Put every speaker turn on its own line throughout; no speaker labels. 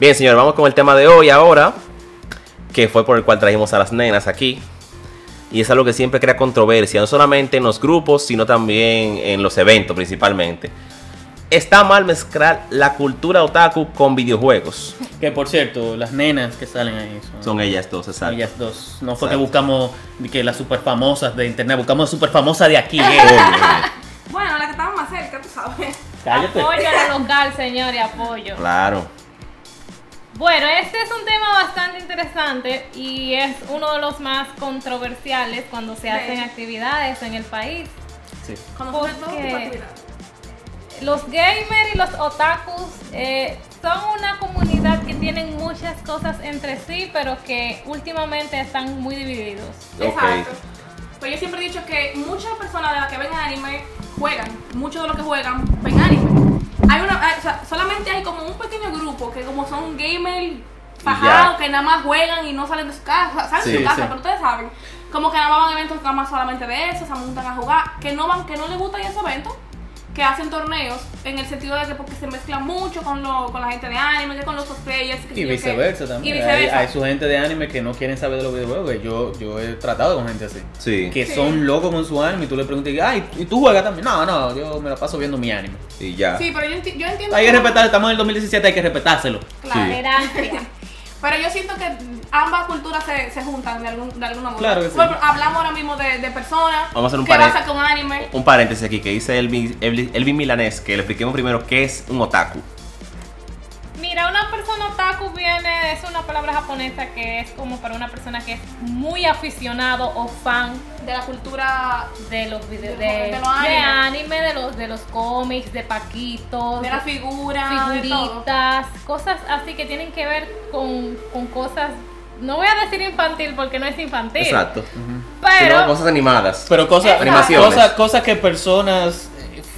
Bien, señor, vamos con el tema de hoy ahora, que fue por el cual trajimos a las nenas aquí. Y es algo que siempre crea controversia, no solamente en los grupos, sino también en los eventos principalmente. Está mal mezclar la cultura otaku con videojuegos.
Que por cierto, las nenas que salen ahí son,
Son ellas dos, exacto.
ellas dos. No fue
Exacto.
que buscamos que las super famosas de internet, buscamos super famosas de aquí. eh.
Bueno, la que
Cállate.
Apoyo a lo local, señor, y apoyo.
Claro.
Bueno, este es un tema bastante interesante y es uno de los más controversiales cuando se hacen actividades en el país.
Sí.
Porque-. Los gamers y los otakus eh, son una comunidad que tienen muchas cosas entre sí, pero que últimamente están muy divididos.
Ok.
Exacto. Pues yo siempre he dicho que muchas personas de las que ven anime juegan. Muchos de los que juegan ven anime. Hay una, hay- o sea, solamente hay como un pequeño grupo que como son gamers fajados, que nada más juegan y no salen de su casa, salen de su casa,
sí.
pero ustedes saben, como que nada más van a eventos nada más solamente de eso, se montan a jugar, que no van, que no les gustan esos eventos, que hacen torneos, en el sentido de que porque se mezclan mucho con, lo, con la gente de anime, que con los cosplayers, que
Y viceversa también.
Y
Hay,
viceversa.
hay su gente de anime que no quieren saber de los videojuegos. que Yo, yo he tratado con gente así.
Sí.
Que
Sí.
son locos con su anime y tú le preguntas, ay, ¿y tú juegas también? No, no, yo me la paso viendo mi anime.
Y ya.
Sí, pero yo, enti- yo entiendo.
Hay que
cómo-
respetar, estamos en el 2017, hay que respetárselo.
Claro.
Sí.
Pero yo siento que ambas culturas se, se juntan de, algún, de alguna manera.
Claro que sí.
Hablamos ahora mismo de, de personas
Vamos a hacer un
que
pare-
basan con anime.
Un paréntesis aquí que dice Elvin, Elvin, Elvin Milanés, que le expliquemos primero qué es un otaku.
Otaku viene, es una palabra japonesa que es como para una persona que es muy aficionado o fan
De la cultura
de los videos
De-
de,
de los
de
animes.
anime, de los de los cómics, de paquitos,
de la figura, de todo.
figuritas, cosas así que tienen que ver con, con cosas, no voy a decir infantil porque no es infantil,
Exacto.
pero
Sino cosas animadas.
Pero cosas,
Animaciones.
cosas, cosas que personas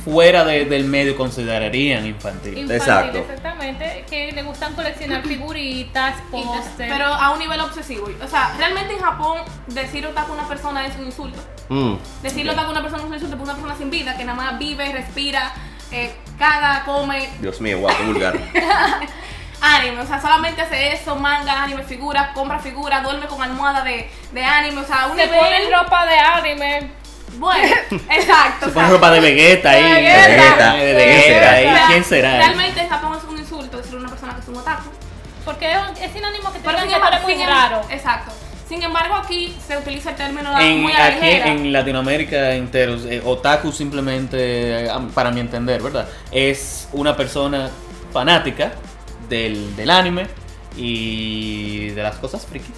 fuera de- del medio considerarían infantil.
infantil,
Exacto.
exactamente, que le gustan coleccionar figuritas,
Y-
póster.
Pero a un nivel obsesivo. O sea, realmente en Japón decir otaku a una persona es un insulto.
Mm.
Decirle otaku a una persona es un insulto porque una persona sin vida que nada más vive, respira, eh, caga, come,
Dios mío, guau, qué vulgar.
anime, o sea, solamente hace eso, manga, anime, figuras, compra figuras, duerme con almohada de, de anime, o sea, un
se
nivel...
ponen ropa de anime,
Bueno, exacto.
Se
o
pone
sea,
ropa de Vegeta ahí.
De
de
Vegeta.
de
¿Quién
Vegeta ahí. ¿Quién será?
Realmente en Japón es un insulto decirle a una persona que es un otaku.
porque es, sinónimo que te
Pero sin embargo,
muy
em-
raro.
Exacto. Sin embargo, aquí se utiliza el término
En,
muy a
aquí
ligera.
en Latinoamérica enteros, eh, otaku simplemente, eh, para mi entender, ¿verdad? Es una persona fanática del, del anime y de las cosas frikis.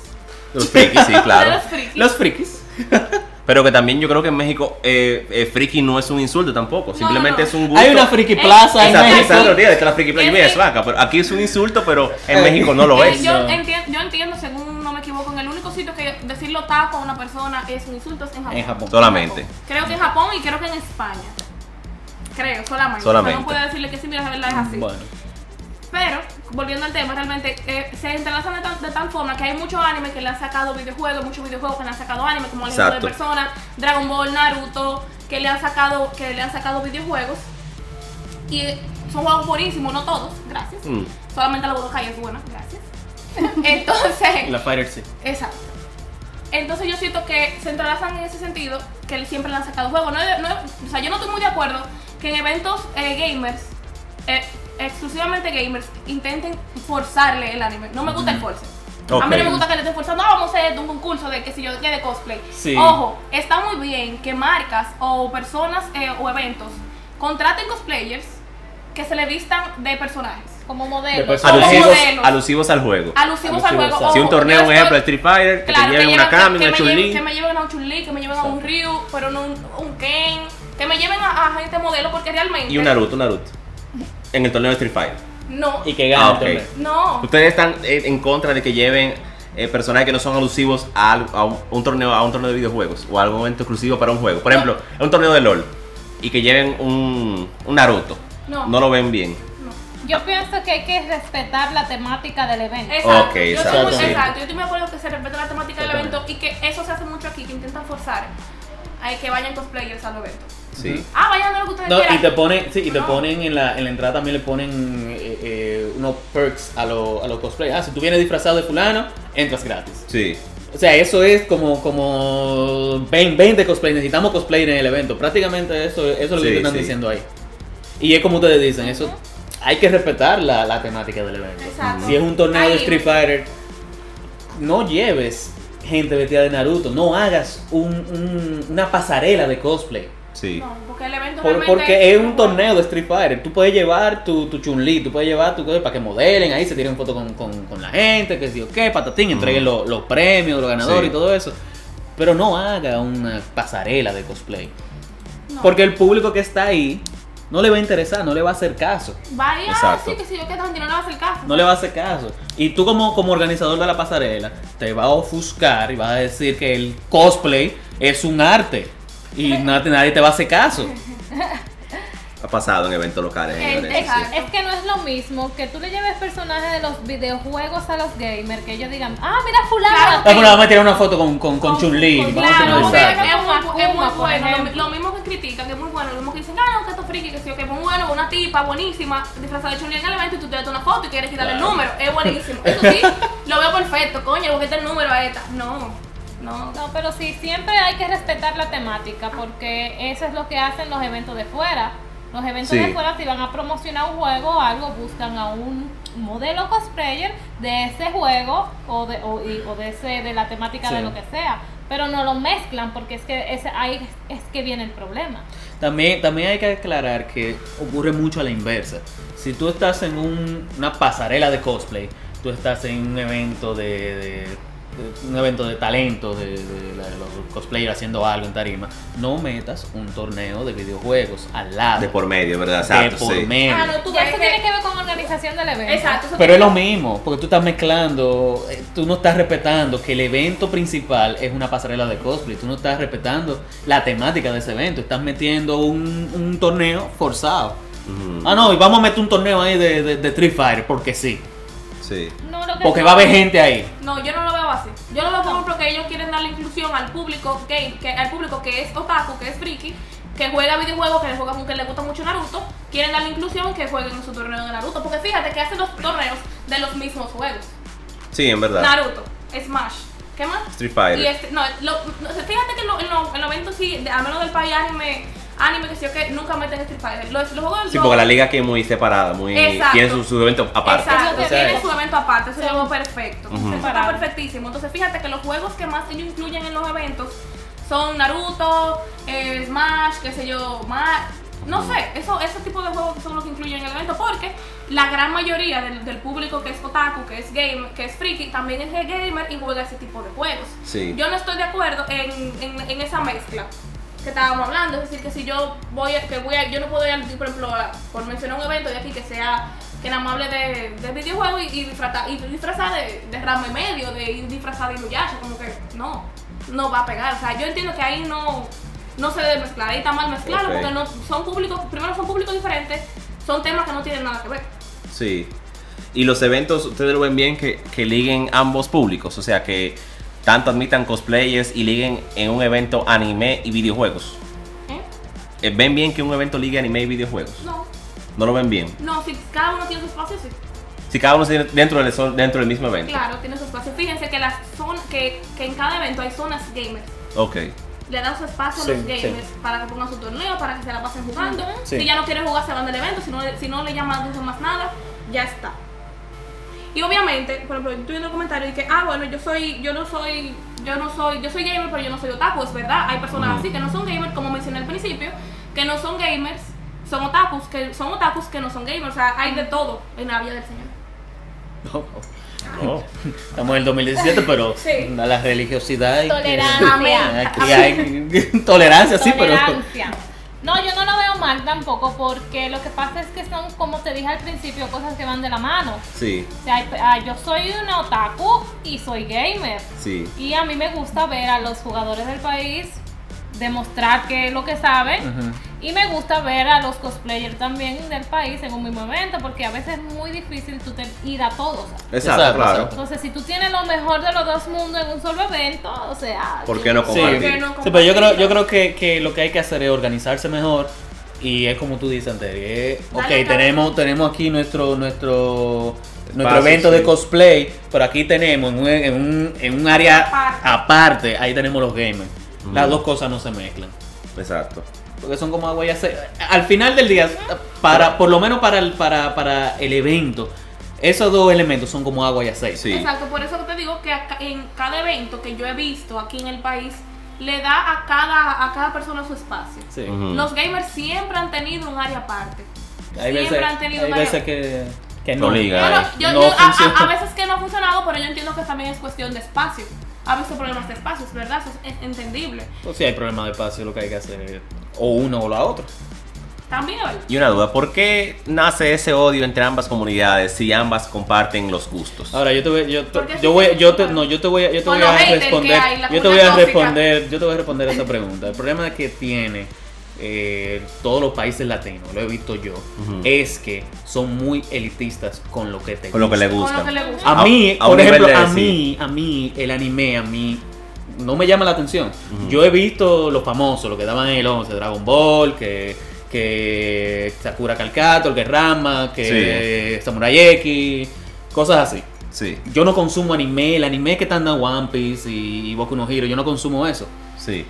Los frikis, sí, claro.
los frikis.
Los frikis.
Pero que también yo creo que en México eh, eh, friki no es un insulto tampoco. Simplemente
no.
es un gusto.
Hay una friki
Eh,
plaza en
Exacto,
México.
esa es la teoría de que la friki playa
En
es vaca. Pero aquí es un insulto, pero en México no lo
Eh,
es.
yo,
No.
entiendo, yo entiendo, según no me equivoco, en el único sitio que decirlo taco a una persona es un insulto es en Japón.
En Japón.
Solamente.
Creo que en Japón y creo que en España. Creo, solamente.
Solamente.
O sea, no puedo decirle que sí, mira, la verdad es así.
Bueno,
Pero, volviendo al tema, realmente eh, se entrelazan de tal, de tal forma que hay muchos animes que le han sacado videojuegos, muchos videojuegos que le han sacado anime, como el de
Exacto.
Persona, Dragon Ball, Naruto, que le han sacado, que le han sacado videojuegos. Y son juegos buenísimos, no todos, gracias.
Mm.
Solamente la Budokai es buena, gracias. Entonces,
la Fighter sí.
exacto. Entonces yo siento que se entrelazan en ese sentido, que siempre le han sacado juegos. No, no- o sea, yo no estoy muy de acuerdo que en eventos eh, gamers, eh, exclusivamente gamers, intenten forzarle el anime. No me gusta el force. A mí no me gusta que le estén forzando, "Ah, vamos a hacer un concurso de que si yo que de cosplay.
Sí.
Ojo, está muy bien que marcas o personas eh, o eventos contraten cosplayers que se le vistan de personajes.
como
De
modelo.
personas.
Alusivos,
modelos.
alusivos al juego.
Alusivos al juego.
Si un torneo,
estoy-
ejemplo de Street Fighter, que
Claro,
te lleven
que
una Kami,
que
una
me lleven-
Chun-Li.
Que me lleven a un Chun-Li, que me lleven a un. Ryu, pero no un, un Ken. Que me lleven a, a gente modelo porque realmente.
Y un Naruto, un Naruto. En el torneo de Street Fighter.
No.
Y que gane
Ah,
el
ok.
torneo.
No.
¿Ustedes están eh, en contra de que lleven eh, personajes que no son alusivos a, a un, un torneo a un torneo de videojuegos o a algún evento exclusivo para un juego? Por ejemplo, a un torneo de LOL y que lleven un, un Naruto.
No.
No lo ven bien.
Yo pienso que hay que respetar la temática del evento.
Exacto.
Ok,
yo
exacto,
muy,
sí.
exacto. Yo estoy muy de acuerdo que se respete la temática del evento y que eso se hace mucho aquí, que intentan forzar a que vayan cosplayers al evento.
Sí.
Ah, vayan a lo que ustedes
No,
quieran.
y te ponen, sí, y te
No.
ponen en la, en la entrada también le ponen eh, eh, unos perks a los a los cosplay. Ah, si tú vienes disfrazado de fulano, entras gratis.
Sí.
O sea, eso es como, como 20, 20 cosplay. Necesitamos cosplay en el evento. Prácticamente eso, eso es lo que
Sí,
te están
sí.
diciendo ahí. Y es como ustedes dicen, eso hay que respetar la, la temática del evento.
Exacto.
Si es un torneo de. Street Fighter, no lleves gente vestida de Naruto. No hagas un- un- una pasarela de cosplay.
Sí.
No, porque el evento
Por- porque es un torneo de Street Fighter. Tú puedes llevar tu, tu Chun-Li, tú puedes llevar tu cosa para que modelen ahí, se tiren fotos con, con- con la gente, que sí o qué, patatín, entreguen los, los premios, los ganadores
Sí.
y todo eso. Pero no haga una pasarela de cosplay.
No.
Porque el público que está ahí no le va a interesar, no le va a hacer caso.
Vaya,
Exacto.
sí, que si yo que no le va a hacer caso.
No le va a hacer caso. Y tú como, como organizador de la pasarela, te va a ofuscar y vas a decir que el cosplay es un arte. Y nadie, nadie te va a hacer caso.
Ha pasado en eventos locales. Señores,
Es, que no es lo mismo que tú le lleves personajes de los videojuegos a los gamers, que ellos digan, ah, mira fulano.
Claro.
Ah, vamos a tirar una foto con, con, con
Con-
Chun-Li.
con-
vamos a
Claro,
esa.
es muy, es muy bueno. Lo, mismo que critican, que es muy bueno. Lo mismo que dicen, ah, no, que esto friki, que sí, que es muy bueno. Una tipa buenísima, disfrazada de Chun-Li en el evento y tú te das una foto y quieres quitarle el número. Es buenísimo. Eso sí, lo veo perfecto, coño, porque el número a esta. No, no.
No, pero sí, siempre hay que respetar la temática, porque eso es lo que hacen los eventos de fuera. Los eventos
Sí.
de fuera, si van a promocionar un juego o algo, buscan a un modelo cosplayer de ese juego o de, o, y- o de, ese, de la temática de lo que sea. Pero no lo mezclan, porque es que ese, ahí es que viene el problema.
También, también hay que aclarar que ocurre mucho a la inversa. Si tú estás en un- una pasarela de cosplay, tú estás en un evento de- un evento de talento de, de de los cosplayers haciendo algo en tarima, no metas un torneo de videojuegos al lado.
De por medio, ¿verdad?
de
Exacto,
por
sí.
medio.
Ah, no, tú
eso
que-
tiene que ver con organización del evento.
Exacto. eso
Pero es lo mismo, porque tú estás mezclando, eh, tú no estás respetando que el evento principal es una pasarela de cosplay, tú no estás respetando la temática de ese evento, estás metiendo un, un torneo forzado. Ah, no, y vamos a meter un torneo ahí de, de, de Street Fighter, porque sí.
Sí.
No, lo que
Porque
sí-
va a haber gente ahí.
No, yo no lo veo así. Yo lo veo por ejemplo que ellos quieren darle inclusión al público gay, que, al público que es otaku, que es friki, que juega videojuegos, que le juega que le gusta mucho Naruto, quieren darle inclusión que jueguen en su torneo de Naruto. Porque fíjate que hacen los torneos de los mismos juegos.
Sí, en verdad.
Naruto, Smash, ¿qué más?
Street Fighter.
Y este, no, lo- no, fíjate que en lo, en los eventos sí, al menos del país anime, anime que sí o que nunca meten Street Fighter. Los, los juegos
Sí, porque la liga aquí es muy separada, muy
Exacto.
tiene su, su evento aparte.
Exacto, tiene su evento aparte, eso lo veo perfecto. Eso está
Separado.
perfectísimo. Entonces fíjate que los juegos que más ellos incluyen en los eventos son Naruto, eh, Smash, qué sé yo, más. No sé, eso, ese tipo de juegos son los que incluyen en el evento porque la gran mayoría del, del público que es otaku, que es gamer, que es friki, también es gamer y juega ese tipo de juegos.
Sí.
Yo no estoy de acuerdo en, en, en esa mezcla que estábamos hablando, es decir, que si yo voy a, que voy a, yo no puedo ir, al- por ejemplo, a- por mencionar un evento de aquí que sea, que nada más hable de, de videojuegos y, y disfrazar, y disfrazar de, de ramo y medio, de ir disfrazar de Inuyasha, como que no, no va a pegar, o sea, yo entiendo que ahí no, no se debe mezclar, ahí está mal mezclarlo,
Ok.
porque no, son públicos, primero son públicos diferentes, son temas que no tienen nada que ver.
Sí. Y los eventos, ustedes lo ven bien que, que liguen ambos públicos, o sea que tanto admitan cosplayers y liguen en un evento anime y videojuegos.
¿eh?
Eh, ¿Ven bien que un evento ligue anime y videojuegos?
No,
¿No lo ven bien?
no, si cada uno tiene su espacio, sí.
Si cada uno está dentro del, dentro del mismo evento.
Claro, tiene su espacio. Fíjense que, las zon- que, que en cada evento hay zonas gamers.
Ok.
Le dan su espacio
Sí,
a los
sí.
gamers para que pongan su torneo, para que se la pasen jugando.
Sí.
Si ya no quieren jugar, se van del evento. Si no, si no le llaman dicen más nada, ya está. Y obviamente, por ejemplo, yo estoy viendo el comentario y que, ah, bueno, yo soy, yo no soy, yo no soy, yo soy gamer, pero yo no soy otaku. Es verdad, hay personas
Ujú.
así que no son gamers, como mencioné al principio, que no son gamers, son otakus, que son otakus que no son gamers. O sea, hay de todo en la vida del Señor.
Oh. Estamos en el 2017, pero
Sí.
a la religiosidad y
Tolerancia.
Hay tolerancia, sí, pero
Tolerancia. No, yo no lo veo mal tampoco porque lo que pasa es que son, como te dije al principio, cosas que van de la mano.
Sí,
O sea, yo soy una otaku y soy gamer.
sí.
Y a mí me gusta ver a los jugadores del país demostrar que lo que saben.
Ujú.
Y me gusta ver a los cosplayers también del país en un mismo evento, porque a veces es muy difícil tú te- ir a todos.
Exacto,
Exacto,
claro.
Entonces, si tú tienes lo mejor de los dos mundos en un solo evento, o sea...
¿Por qué no
Sí,
compartir?
que no
sí, pero yo creo, yo creo que, que lo que hay que hacer es organizarse mejor y es como tú dices antes, es, ok,
Dale,
tenemos, tenemos aquí nuestro nuestro nuestro evento de cosplay, pero aquí tenemos en un, en un, en un área
Aparte.
aparte, ahí tenemos los gamers. Las dos cosas no se mezclan.
Exacto.
Porque son como agua y aceite. Al final del día, para, por lo menos para el, para, para el evento, esos dos elementos son como agua y aceite.
Sí.
Exacto, por eso te digo que acá- en cada evento que yo he visto aquí en el país, le da a cada, a cada persona su espacio.
Sí.
Los gamers siempre han tenido un área aparte.
Hay
siempre
veces,
han tenido
hay
un área
veces que, que
No
no.
liga.
Bueno,
Ay,
yo,
no
yo- a veces que no ha funcionado, pero yo entiendo que también es cuestión de espacio. Ha visto problemas de espacio, es verdad, eso es en- entendible.
Pues si hay problema de espacio, lo que hay que hacer es o uno o la otra.
También,
Y una duda, ¿por qué nace ese odio entre ambas comunidades si ambas comparten los gustos?
Ahora yo te voy, yo, te- voy, yo te, no, yo te voy, a- yo te voy a responder, yo te voy a responder, yo te voy a responder esa pregunta. El problema que tiene eh, todos los países latinos, lo he visto yo, es que son muy elitistas con lo que te
Con lo que le
con
gusta.
lo que le gusta.
A mí,
A- a un
por ejemplo, a mí, a mí, el anime, a mí, no me llama la atención. Yo he visto los famosos, lo que daban en el 11, Dragon Ball, que, que Sakura Calcato, que Rama, que Samurai X, cosas así.
Sí,
Yo no consumo anime, el anime que están en One Piece y, y Boku no Hero, yo no consumo eso.
sí.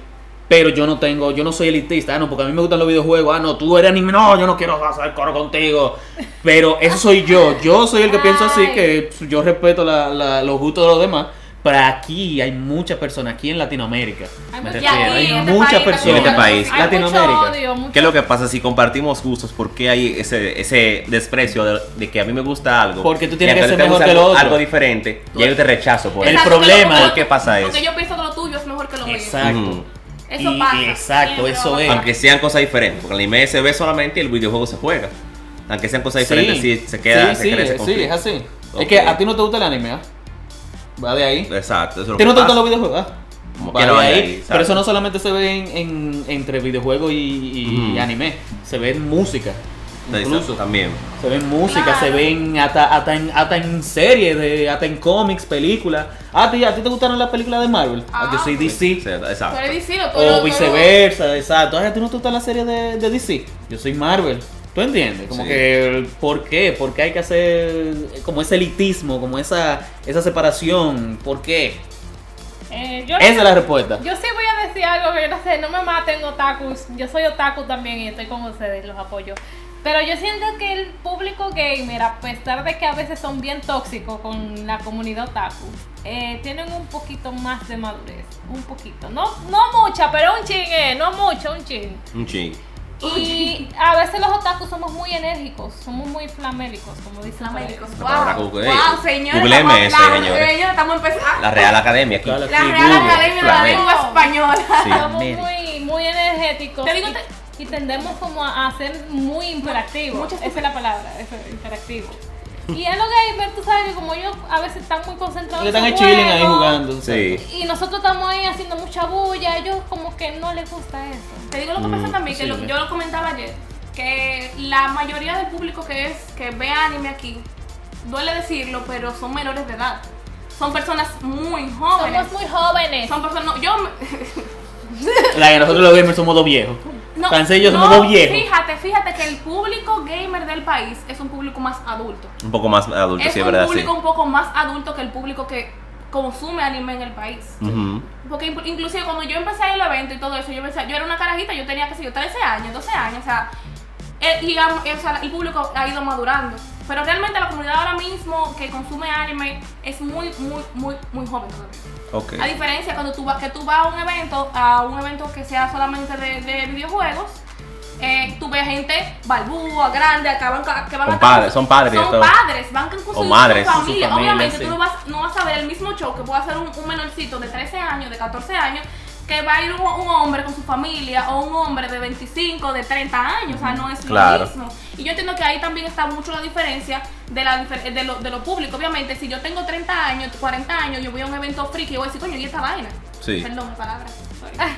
Pero yo no tengo, yo no soy elitista, ah, no, porque a mí me gustan los videojuegos, ah, no, tú eres anime, no, yo no quiero hacer coro contigo. Pero eso soy yo, yo soy el que pienso así, que yo respeto la- la- los gustos de los demás. Pero aquí hay muchas personas, aquí en Latinoamérica,
Hay
me
mucha-
refiero,
Y aquí,
hay
este
muchas personas.
En este país.
Hay
Latinoamérica.
mucho odio, mucho-
¿Qué es lo que pasa si compartimos gustos? ¿Por qué hay ese, ese desprecio de, de que a mí me gusta algo?
Porque tú tienes que ser mejor que el
algo,
otro.
algo diferente y yo te rechazo por
El
eso.
Problema-
que lo-
¿Por qué pasa
Porque
eso?
yo pienso que lo tuyo es mejor que lo mío.
Exacto.
Eso
Y-
pasa.
exacto,
Siempre
eso es.
Aunque sean cosas diferentes, porque el anime se ve solamente y el videojuego se juega. Aunque sean cosas diferentes, sí, se queda,
sí,
se
sí,
ese
sí, es así. Es que a ti no te gusta el anime, ¿ah? Va de ahí.
Exacto, eso es lo
¿A ti no te gustan los videojuegos? Ah,
Como
va
que
de
no hay
ahí.
ahí,
Pero eso no solamente se ve en, en- entre videojuegos y, y
Ujú.
anime, se ve en música. Incluso.
También.
Se ve en música,
Claro.
se ven hasta, hasta, en, hasta en series, de, hasta en cómics, películas. Ah, ¿a ti, ¿a ti te gustaron las películas de Marvel? Ah, yo
Ah,
soy
sí.
DC.
Sí, exacto.
O viceversa, exacto. Ah, ¿a ti no te gusta la serie de, de DC? Yo soy Marvel. ¿Tú entiendes? Como
Sí.
que, ¿por qué? ¿Por qué hay que hacer como ese elitismo, como esa, esa separación? ¿Por qué?
Eh, yo,
Esa es la respuesta.
yo sí voy a decir algo que yo no sé, no me maten otakus. Yo soy otaku también y estoy con ustedes, los apoyo. Pero yo siento que el público gamer, a pesar de que a veces son bien tóxicos con la comunidad otaku, eh, tienen un poquito más de madurez. Un poquito. No, no mucha, pero un chin, eh, no mucho, un chin.
Un ching.
Y a veces los otakus somos muy enérgicos, somos muy flamélicos, como dicen.
Flamélicos. Wow, wow, señores.
googleme eso, señores.
señores, Estamos empezando.
La Real Academia aquí.
Claro.
La Real
Google,
Academia de la. Lengua Española.
Sí.
Somos muy, muy energéticos
Te digo, te-
y tendemos como a, a ser muy interactivos.
Mucho
Esa es la palabra, eso, interactivo. Y en los gamers, tú sabes que como ellos a veces están muy concentrados
Que están
en
ahí
su
chilling ahí
juego,
jugando.
Sí.
Y nosotros estamos ahí haciendo mucha bulla, a ellos como que no les gusta eso.
Te digo lo que
Mm,
pasa también, que lo-
sí.
yo lo comentaba ayer, que la mayoría del público que es que ve anime aquí, duele decirlo, pero son menores de edad. Son personas muy jóvenes.
Somos muy jóvenes.
Son personas, no, yo me-
La que nosotros los gamers somos dos viejos.
No,
yo
no,
somos dos viejos.
Fíjate, fíjate que el público gamer del país es un público más adulto.
Un poco más adulto,
es
sí, es
un
verdad, sí.
público un poco más adulto que el público que consume anime en el país. Porque inclu- inclusive cuando yo empecé el evento y todo eso, yo pensaba, yo era una carajita, yo tenía, qué sé yo, 13 años, 12 años, o sea, el, y, am- o sea, el público ha ido madurando. Pero realmente la comunidad ahora mismo que consume anime es muy, muy, muy, muy joven todavía.
Ok.
A diferencia cuando tú vas, que tú vas a un evento, a un evento que sea solamente de, de videojuegos, eh, tú ves gente balbúa, grande, que van, que van a
padres, son padres
Son
todo.
padres, van
O
su,
madres,
su
su
familia.
familia,
Obviamente
sí.
tú no vas, no vas a ver el mismo show que puede hacer un, un menorcito de 13 años, de 14 años, que va a ir un, un hombre con su familia o un hombre de 25, de 30 años, o sea, no es
Claro.
lo mismo. Y yo entiendo que ahí también está mucho la diferencia de, la, de, lo, de lo público. Obviamente, si yo tengo 30 años, 40 años, yo voy a un evento friki y voy a decir, coño, ¿y esta vaina?
Sí.
Perdón, mi palabra. sorry.
Ah.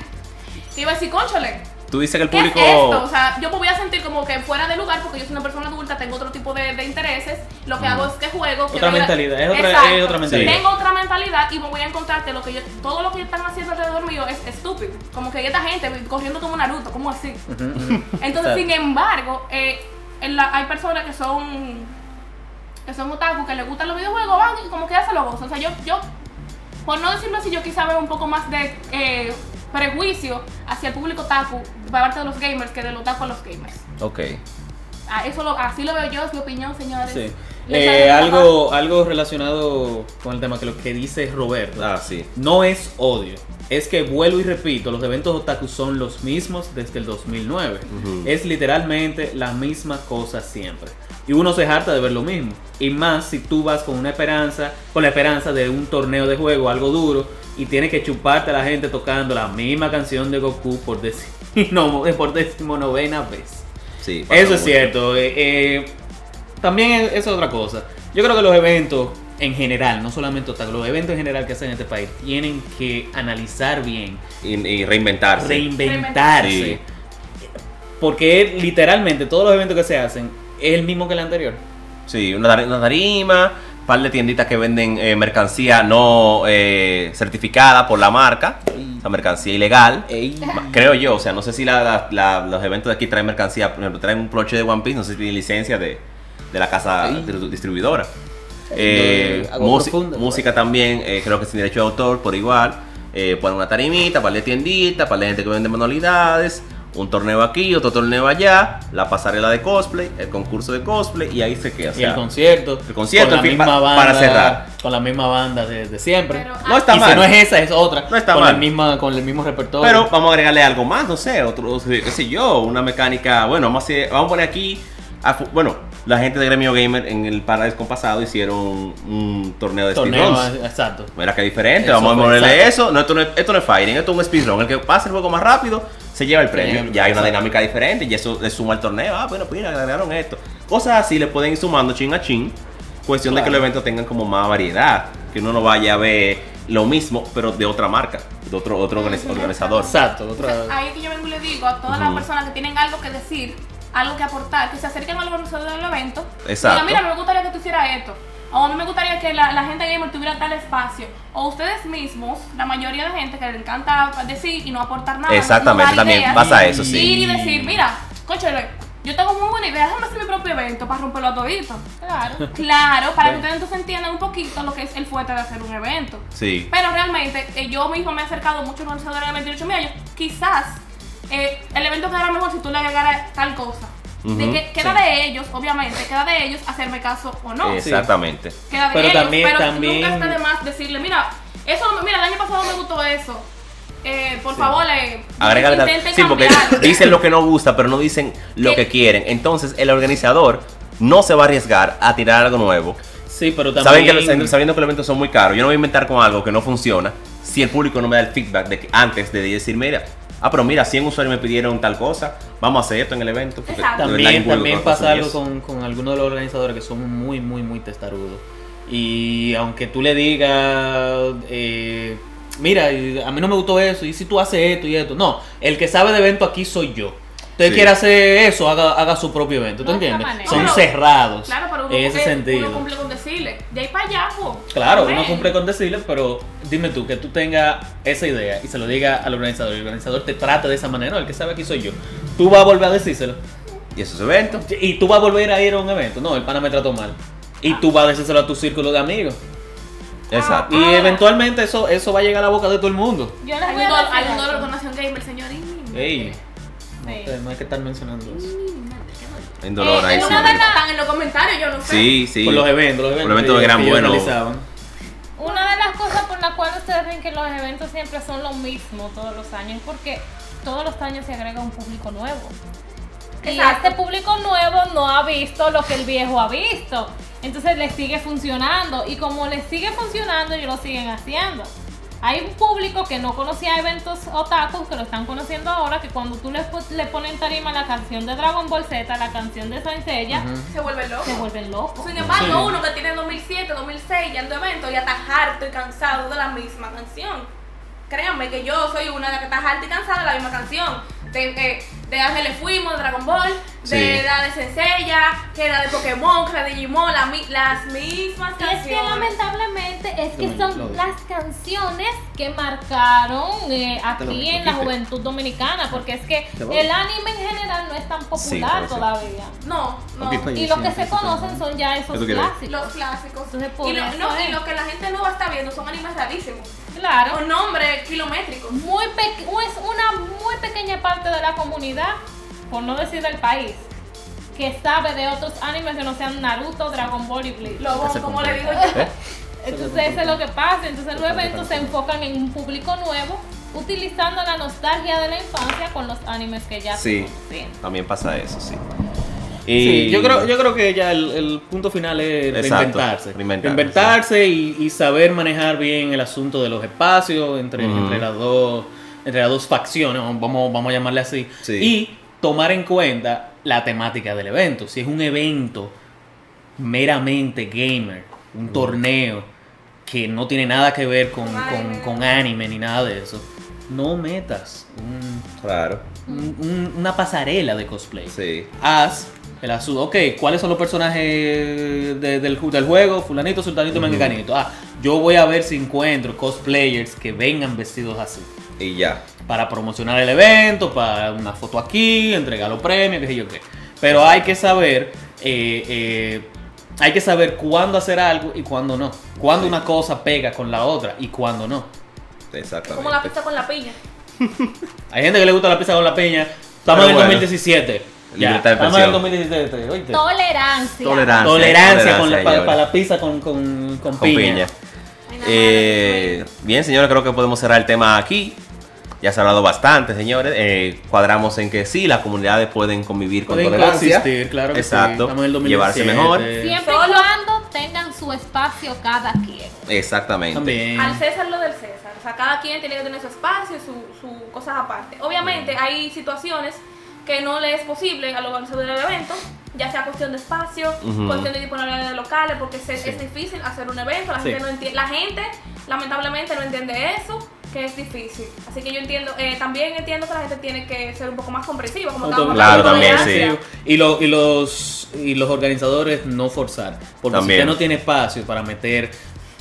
Que iba a decir, conchole,
Tú dices que el
¿qué
público.
es esto? O sea, yo me voy a sentir como que fuera de lugar porque yo soy una persona adulta, tengo otro tipo de, de intereses. Lo que hago es que juego.
Otra
a-
mentalidad, es otra- es otra mentalidad.
Tengo otra mentalidad y me voy a encontrar que lo que yo, todo lo que están haciendo alrededor mío es estúpido. Como que esta gente corriendo como Naruto, como así. Entonces, sin embargo, eh, en la- hay personas que son que son otaku, que les gustan los videojuegos, van y como que ya se lo gozan. O sea, yo, yo, por no decirlo así, yo quizá veo un poco más de eh, prejuicio hacia el público otaku parte de los gamers que del otaku a los gamers.
Ok.
Ah, eso lo, así lo veo yo, es mi opinión, señores.
Sí. Eh, algo, algo relacionado con el tema que lo que dice Roberto.
Ah, sí.
No es odio. Es que vuelvo y repito, los eventos otaku son los mismos desde el 2009.
Ujú.
Es literalmente la misma cosa siempre. Y uno se harta de ver lo mismo. Y más si tú vas con una esperanza, con la esperanza de un torneo de juego, algo duro, y tienes que chuparte a la gente tocando la misma canción de Goku por, decimo, por decimonovena vez.
Sí.
Eso es
mucho.
cierto. eh, eh, también es, es otra cosa. Yo creo que los eventos en general, no solamente los eventos en general que hacen en este país tienen que analizar bien,
Y, y reinventarse.
reinventarse.
Sí.
Porque literalmente todos los eventos que se hacen es el mismo que el anterior.
Sí, una, tar- una tarima, un par de tienditas que venden eh, mercancía no eh, certificada por la marca, o sea, mercancía ilegal. Creo yo, o sea, no sé si la- la- la- los eventos de aquí traen mercancía, por ejemplo, traen un broche de One Piece, no sé si tienen licencia de, de la casa
Ey.
distribuidora. Eh,
profunda,
música también, eh, creo que sin derecho de autor, por igual. Eh, ponen una tarimita, par de tienditas, par de gente que vende manualidades, un torneo aquí, otro torneo allá, la pasarela de cosplay, el concurso de cosplay, y ahí se queda. o
y el concierto.
el concierto,
con la
en fin,
misma
pa-
banda,
para cerrar.
Con la misma banda de, de siempre.
Pero,
No está
y
mal.
si no es esa, es otra.
No está
con
mal.
La misma, con el mismo repertorio.
Pero vamos a agregarle algo más, no sé, otro, qué sé yo, una mecánica, bueno, vamos a, hacer- vamos a poner aquí, a bueno, la gente de Gremio Gamer en el Paradise pasado hicieron un torneo de
torneo,
speedruns.
exacto.
Mira qué diferente,
Eso
vamos a ponerle
exacto.
eso, no, esto, no es, esto no es fighting, esto es un speedrun, el que pase el juego más rápido se lleva el premio,
Sí,
ya hay una dinámica diferente y eso le suma al torneo, ah, bueno, pues mira, agregaron esto, cosas así le pueden ir sumando chin a chin, cuestión de que los eventos tengan como más variedad, que uno no vaya a ver lo mismo, pero de otra marca, de otro, otro organiz- organizador.
Exacto.
O sea,
Otra,
ahí es que yo vengo y le digo a todas las personas que tienen algo que decir, algo que aportar, que se acerquen al organizador del evento.
Exacto.
Digan, mira, me gustaría que tú hicieras esto. O a mí me gustaría que la, la gente gamer tuviera tal espacio. O ustedes mismos, la mayoría de gente que le encanta decir y no aportar nada.
Exactamente,
no
también
ideas,
pasa eso, sí.
Ir y decir, mira, conchale, yo tengo muy buena idea, déjame hacer mi propio evento para romperlo a todito.
Claro.
Claro, para que ustedes entonces entiendan un poquito lo que es el fuerte de hacer un evento.
Sí.
Pero realmente eh, yo mismo me he acercado mucho a organizadores evento y he dicho, mira, yo, quizás eh, el evento quedará mejor si tú le agregaras tal cosa. De que queda
sí.
de ellos, obviamente, queda de ellos hacerme caso o no.
Exactamente.
Queda de
Pero
ellos,
también-
pero
también-
nunca está de más decirle, mira, eso, mira, el año pasado me gustó eso. Eh, por favor, eh,
Sí, porque dicen lo que no gusta, pero no dicen lo
¿Qué?
que quieren. Entonces, el organizador no se va a arriesgar a tirar algo nuevo.
sí, pero también.
Saben que los- sabiendo que los eventos son muy caros, yo no voy a inventar con algo que no funciona si el público no me da el feedback de que antes de decir, mira, ah, pero mira, 100 usuarios me pidieron tal cosa, vamos a hacer esto en el evento.
También, también pasa algo con, con algunos de los organizadores que son muy, muy, muy testarudos. Y aunque tú le digas, eh, mira, a mí no me gustó eso, y si tú haces esto y esto, no, el que sabe de evento aquí soy yo. Usted
Sí.
quiere hacer eso, haga, haga su propio evento, ¿tú
No
entiendes? Son
Pero-
cerrados
Claro, pero uno,
en ese
cumple,
sentido.
uno cumple con decirle. De ahí para allá, pues.
Claro, uno cumple con decirle, pero dime tú, que tú tengas esa idea y se lo diga al organizador, y el organizador te trate de esa manera, no, el que sabe aquí soy yo. Tú vas a volver a decírselo.
Y esos eventos.
Y tú vas a volver a ir a un evento. No, el pana me trató mal. Y tú vas a decírselo a tu círculo de amigos.
Exacto.
Y eventualmente eso, eso va a llegar a la boca de todo el mundo.
Yo les voy a
dólar- hay
decir
un
algo.
con Nación Gamer, señorín.
Ey. No hay que estar mencionando eso.
En dolor
Eh,
ahí
en
sí.
una en los comentarios, yo no sé.
Sí, sí.
Por los eventos, los eventos,
Por los eventos
que-
que eran
que ellos
buenos.
realizaban.
Una de las cosas por las cuales ustedes ven que los eventos siempre son lo mismo todos los años es porque todos los años se agrega un público nuevo. Y
Exacto.
este público nuevo no ha visto lo que el viejo ha visto. Entonces le sigue funcionando. Y como le sigue funcionando, ellos lo siguen haciendo. Hay un público que no conocía eventos otakus, que lo están conociendo ahora, que cuando tú le, le pones en tarima la canción de Dragon Ball Z, la canción de Saint Seiya,
Se vuelve loco.
se vuelven locos.
Sin embargo,
Sí.
uno que tiene 2007, 2006 yendo a eventos y está harto y cansado de la misma canción. créanme que yo soy una de las que está harta y cansada de la misma canción. De, eh, de Ángeles Fuimos, de Dragon Ball, de
Sí.
la de Senseiya, que era de Pokémon, que era de Digimon, la mi- las mismas
Y es que
canciones.
lamentablemente es que son las canciones que marcaron eh, aquí en la juventud dominicana, porque es que el anime en general no es tan popular todavía.
No, no.
Y los que se conocen son ya esos clásicos.
Los clásicos.
Entonces, por
y, lo, no, y lo que la gente nueva está viendo son animes rarísimos.
Claro.
Con nombres kilométricos.
Muy es una muy pequeña parte de la comunidad, por no decir del país, que sabe de otros animes que no sean Naruto, Dragon Ball y Bleach.
Lobo, como le digo yo.
¿Eh?
Entonces eso es lo que pasa. Entonces los eventos se enfocan en un público nuevo, utilizando la nostalgia de la infancia con los animes que ya
Sí. También pasa eso, sí.
Sí, yo creo, yo creo que ya el, el punto final es reinventarse.
reinventarse,
Reinventarse y, y saber manejar bien el asunto de los espacios entre, entre las dos entre las dos facciones, vamos, vamos a llamarle así.
Sí.
Y tomar en cuenta la temática del evento. Si es un evento meramente gamer, un torneo que no tiene nada que ver con,
Con
con-
anime.
con anime ni nada de eso, no metas un-
Claro,
un- un- una pasarela de cosplay
sí.
haz el asunto. Ok, ¿cuáles son los personajes de- del, ju- del juego? Fulanito, sultanito,
Ujú.
menganito. Ah, yo voy a ver si encuentro cosplayers que vengan vestidos así.
Y ya.
Para promocionar el evento, para una foto aquí, entregar los premios, qué sé yo qué. Pero hay que saber, eh, eh, hay que saber cuándo hacer algo y cuándo no. Cuándo una cosa pega con la otra y cuándo no.
Exactamente.
Como la pizza con la piña.
Hay gente que le gusta la pizza con la peña. Estamos
Pero
en el
bueno.
2017. Ya,
Libertad de
estamos en el
expresión.
2017. oíste.
Tolerancia.
Tolerancia.
Tolerancia con la,
Tolerancia,
para, la pizza con, con, con
Con
piña.
Eh, bien, señores, creo que podemos cerrar el tema aquí. Ya se ha hablado bastante, señores. Eh, cuadramos en que sí, las comunidades pueden convir con
Pueden
tolerancia.
coexistir, claro que sí.
Exacto.
Estamos en el
Llevarse
2017.
mejor.
Siempre y cuando tengan su espacio cada quien.
Exactamente.
También.
Al César lo del César. O sea, cada quien tiene que tener su espacio y sus su cosas aparte. Obviamente hay situaciones que no le es posible al organizador del evento, ya sea cuestión de espacio, cuestión de disponibilidad de locales, porque se- es difícil hacer un evento, la
Sí.
gente no entiende, la gente lamentablemente no entiende eso, que es difícil. Así que yo entiendo, eh, también entiendo que la gente tiene que ser un poco más comprensiva, como estábamos
Claro,
hablando de
también, sí.
Y, lo- y los, y los organizadores no forzar. Porque
También.
si usted no tiene espacio para meter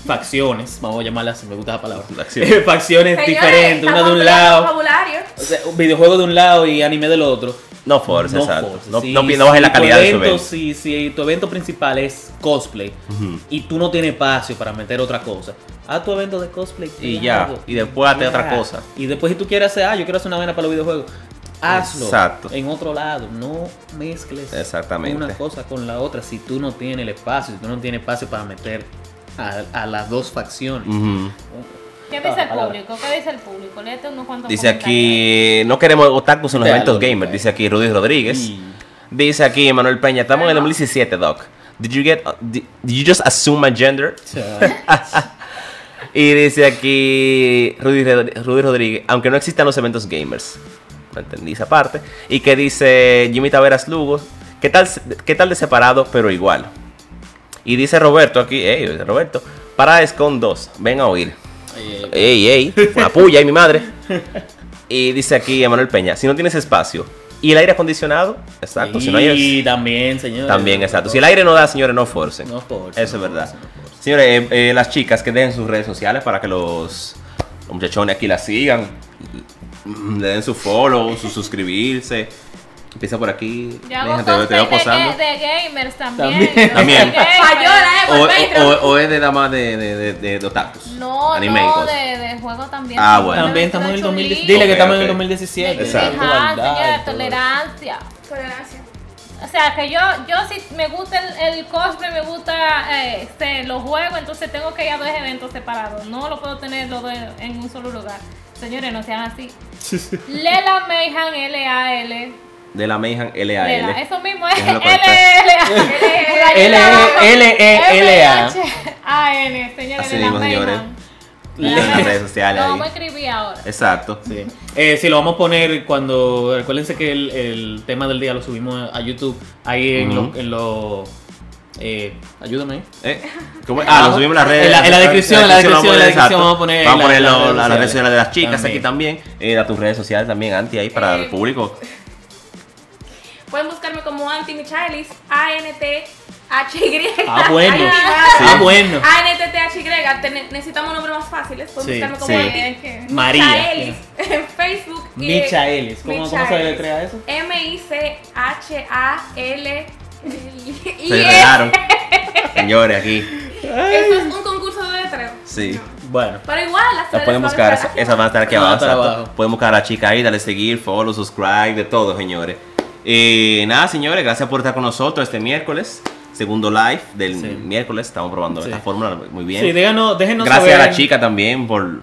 facciones, vamos a llamarlas me gusta la palabra.
Facciones.
facciones
Señores,
diferentes, una de un lado, o sea, un videojuego de un lado y anime del otro.
No force, exacto.
forces.
No,
Si-
no, no bajes la
si tu
calidad de su
evento. Si, si tu evento principal es cosplay y tú no tienes espacio para meter otra cosa, haz tu evento de cosplay.
Y ya, y después hazte otra cosa.
Y después si tú quieres hacer, ah, yo quiero hacer una vena para los videojuegos, hazlo.
Exacto.
En otro lado, no mezcles
Exactamente.
una cosa con la otra si tú no tienes el espacio, si tú no tienes espacio para meter a, a las dos facciones.
¿Qué
Ah,
dice el
palabra.
público? ¿Qué dice el público? Léete unos cuantos
Dice aquí, no queremos otakus en los eventos gamers. Dice aquí Rudy Rodríguez.
Y-
Dice aquí Manuel Peña, estamos en el 2017, Doc. Did you get, did, did you just assume my gender? Y dice aquí Rudy Rodríguez, aunque no existan los eventos gamers. No entendí esa parte. Y que dice Jimmy Taveras Lugo, ¿qué tal, qué tal de separado pero igual? Y dice Roberto aquí, hey, Roberto, para con 2, ven a oír.
eh,
Ey, ey, una puya y mi madre. Y dice aquí Emanuel Peña, si no tienes espacio y el aire acondicionado, exacto, si no hay
y también, señores.
también exacto. Si el aire no da, señores, no forcen.
No forcen,
Eso es verdad. Señores, eh, eh, las chicas que dejen sus redes sociales para que los, los muchachones aquí las sigan, le den su follow, su suscribirse. Empieza por aquí.
Yo hago
Déjate, te veo
de,
posando.
ga- de gamers también.
También.
Gamer.
Payola, eh,
O, o- o es de nada más de, de, de, de, de otakus.
No,
Anime
no, de, de juego también.
Ah, bueno.
También
de
estamos en el
Chun-Li.
2017. Dile que estamos en el 2017.
Exacto.
Tolerancia.
Tolerancia.
O sea, que yo, yo si me gusta el, el cosplay, me gusta eh, este, los juegos, entonces tengo que ir a dos eventos separados. No lo puedo tener los dos en un solo lugar. Señores, no sean así. Lela Mayhan, L-A-L.
De la Mayhan
Lela,
LAL.
eso mismo es L-L-A. M-H-A-N, señores,
Así
de la
mismo, señores.
Mayhan.
En las redes sociales
Lo vamos a escribir ahora.
Exacto.
Sí. Eh, sí, lo vamos a poner cuando. Recuérdense que el, el tema del día lo subimos a YouTube. Ahí en los. En los Eh, ayúdame.
¿Eh? ¿Cómo? Ah, lo subimos en las redes.
En la- en la descripción, en la descripción, en la descripción vamos a poner
Vamos a poner
las redes
las redes
sociales.
sociales de las chicas
También.
aquí también. Eh, a tus redes sociales también, Anti, ahí para
Eh,
el público.
Pueden buscarme como Anti Michaelis, A-N-T-H-Y.
Ah, bueno.
Ay, madre.
Ah, bueno.
A-N-T-T-H-Y. Necesitamos un nombre más fáciles. Pueden
Sí,
buscarme como
sí.
Anti
Es que-
María.
Michaelis en Facebook. y-
Michaelis. ¿Cómo, ¿Cómo se
Michaelis.
deletrea eso?
M-I-C-H-A-L.
Se enredaron. Señores, aquí.
Esto es un concurso de letreo.
Sí.
Bueno.
Pero igual, las redes
pueden buscar,
estar
esa- esas van a estar aquí abajo. Pueden buscar a la chica ahí, darle seguir, follow, subscribe, de todo, señores. Y nada, señores, gracias por estar con nosotros este miércoles. Segundo live del
Sí.
miércoles. Estamos probando
Sí.
esta fórmula muy bien.
Sí, déjanos, déjenos
gracias
saber.
a la chica también por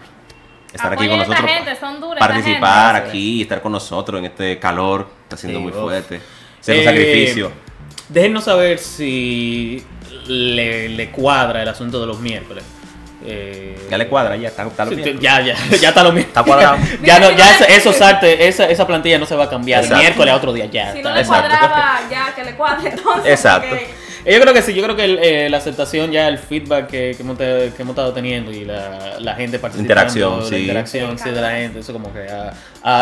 estar aquí con nosotros.
gente, son duras esta
participar
gente.
aquí, estar con nosotros en este calor. Está siendo
Sí,
muy
uf.
fuerte. Ser un
Eh,
sacrificio.
Déjenos saber si le, le cuadra el asunto de los miércoles. Eh,
Ya le cuadra, ya está, está lo bien.
ya, ya, ya está lo mismo.
Está cuadrado.
ya no, ya esos artes, esa, esa plantilla no se va a cambiar.
Exacto.
El miércoles a otro día ya.
Si
está.
no le
Exacto.
cuadraba, ya que le cuadre entonces.
Exacto.
porque-
Eh, Yo creo que sí, yo creo que el, eh, la aceptación ya, el feedback que, que hemos, te- que hemos estado teniendo y la, la gente participando,
Interacción,
la
sí.
interacción sí, de la gente, eso como que ha,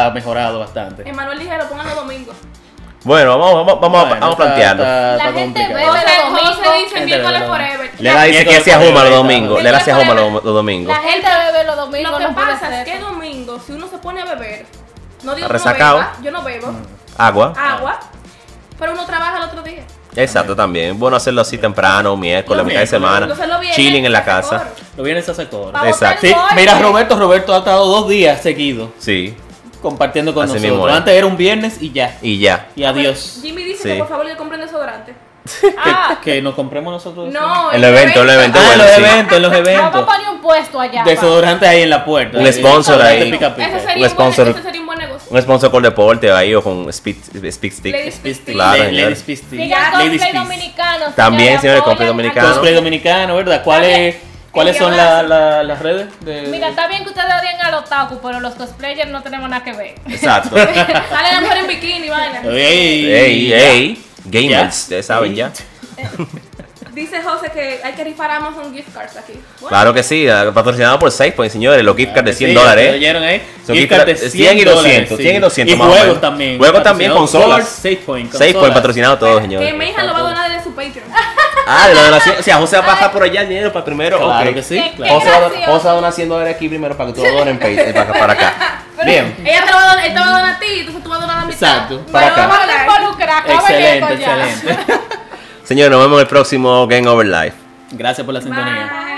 ha mejorado bastante.
Emanuel Ligero, pónganlo domingo.
Bueno, vamos, vamos, vamos, a-
Bueno,
vamos
está-
planteando.
está-
La gente bebe los domingos.
José dice miércoles forever.
Lela dice que hacía Juma los domingos.
está.
Lela hacía Juma los, domingos.
La gente bebe los domingos.
Lo que pasa es que domingo, si uno se pone a beber, no digo que no
resacado.
beba, yo no bebo,
Agua.
agua, pero uno trabaja el otro día.
Exacto, también. Bueno hacerlo así temprano, miércoles,
Los
mitad de semana.
Viene,
Chilling en la casa.
Lo vienes a hacer
Exacto.
mira, Roberto, Roberto ha estado dos días seguidos
Sí,
compartiendo con
Así
nosotros.
mismo es.
Antes era un viernes y ya.
y ya.
Y adiós.
Jimmy dice
Sí.
que por favor le compren desodorante.
Ah,
Que, que nos compremos nosotros.
No,
El evento, el evento.
Ah, en
bueno,
los
sí.
eventos, en los
vamos a
eventos.
poner un puesto allá.
Desodorante ahí en la puerta.
Un sponsor ahí.
pica pica.
Ese sería,
Un
buen,
sponsor.
ese sería un buen negocio.
Un sponsor con deporte ahí o con Speed, speed Stick. Claro, señor.
Ladies Pisty.
Sigan
Ya,
Ladies
cosplay dominicano.
También, señores, cosplay dominicano.
Cosplay dominicano, ¿verdad? ¿Cuáles cuáles son la- la- las redes? De...
Mira, está bien que ustedes odien al otaku, pero los cosplayers no tenemos nada que ver.
Exacto.
Sale la mujer en bikini, vaina.
Ey,
Ey, ey. Gamers, ustedes saben ya.
Dice José que hay que rifar Amazon gift cards aquí. Bueno,
Claro que sí, eh, patrocinado por SafePoint, señores. Los gift cards de 100
Sí,
dólares.
¿lo
¿eh?
oyeron ahí?
Son
Gift
gift
card
cards de 100 y
dólares,
200, 100 y 200
Y
más
juegos también.
Juegos también,
Patrocinado
consolas.
SafePoint.
SafePoint
consolas.
patrocinado todo,
que
señores.
mi hija lo va a donar de su Patreon.
Ah, de la donación. O sea, José va a pasar por allá el dinero para primero.
Claro que sí. Claro.
José va. José va a donar 100 dólares aquí primero para que tú lo dones en Pay- para, para acá. Bien.
Ella te va a donar, él te va a donar a ti, entonces tú vas a donar a la mitad.
Exacto.
Para
Bueno,
acá.
vamos a
involucrar,
Excelente, excelente.
Señores, nos vemos en el próximo Game Over Live.
Gracias por la sintonía.
Bye.